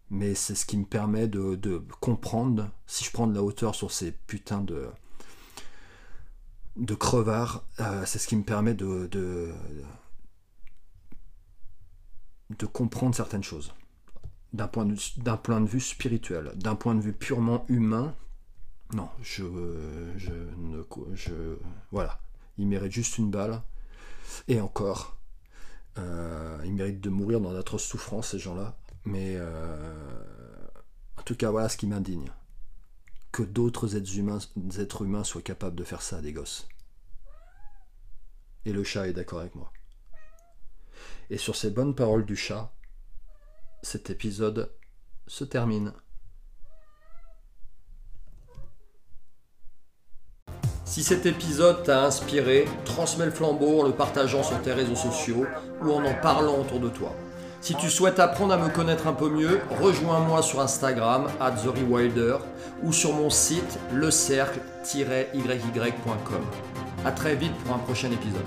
Mais c'est ce qui me permet de, comprendre, si je prends de la hauteur sur ces putains de, de crevards, euh, c'est ce qui me permet de comprendre certaines choses. D'un point, de, point de vue spirituel, d'un point de vue purement humain, non, je, je ne. Je, voilà. Il mérite juste une balle. Et encore, euh, ils méritent de mourir dans notre souffrance, ces gens-là. Mais euh, en tout cas, voilà ce qui m'indigne. Que d'autres êtres humains, êtres humains soient capables de faire ça à des gosses. Et le chat est d'accord avec moi. Et sur ces bonnes paroles du chat, cet épisode se termine. Si cet épisode t'a inspiré, transmets le flambeau en le partageant sur tes réseaux sociaux ou en en parlant autour de toi. Si tu souhaites apprendre à me connaître un peu mieux, rejoins-moi sur Instagram, at ou sur mon site lecercle-yy.com. A très vite pour un prochain épisode.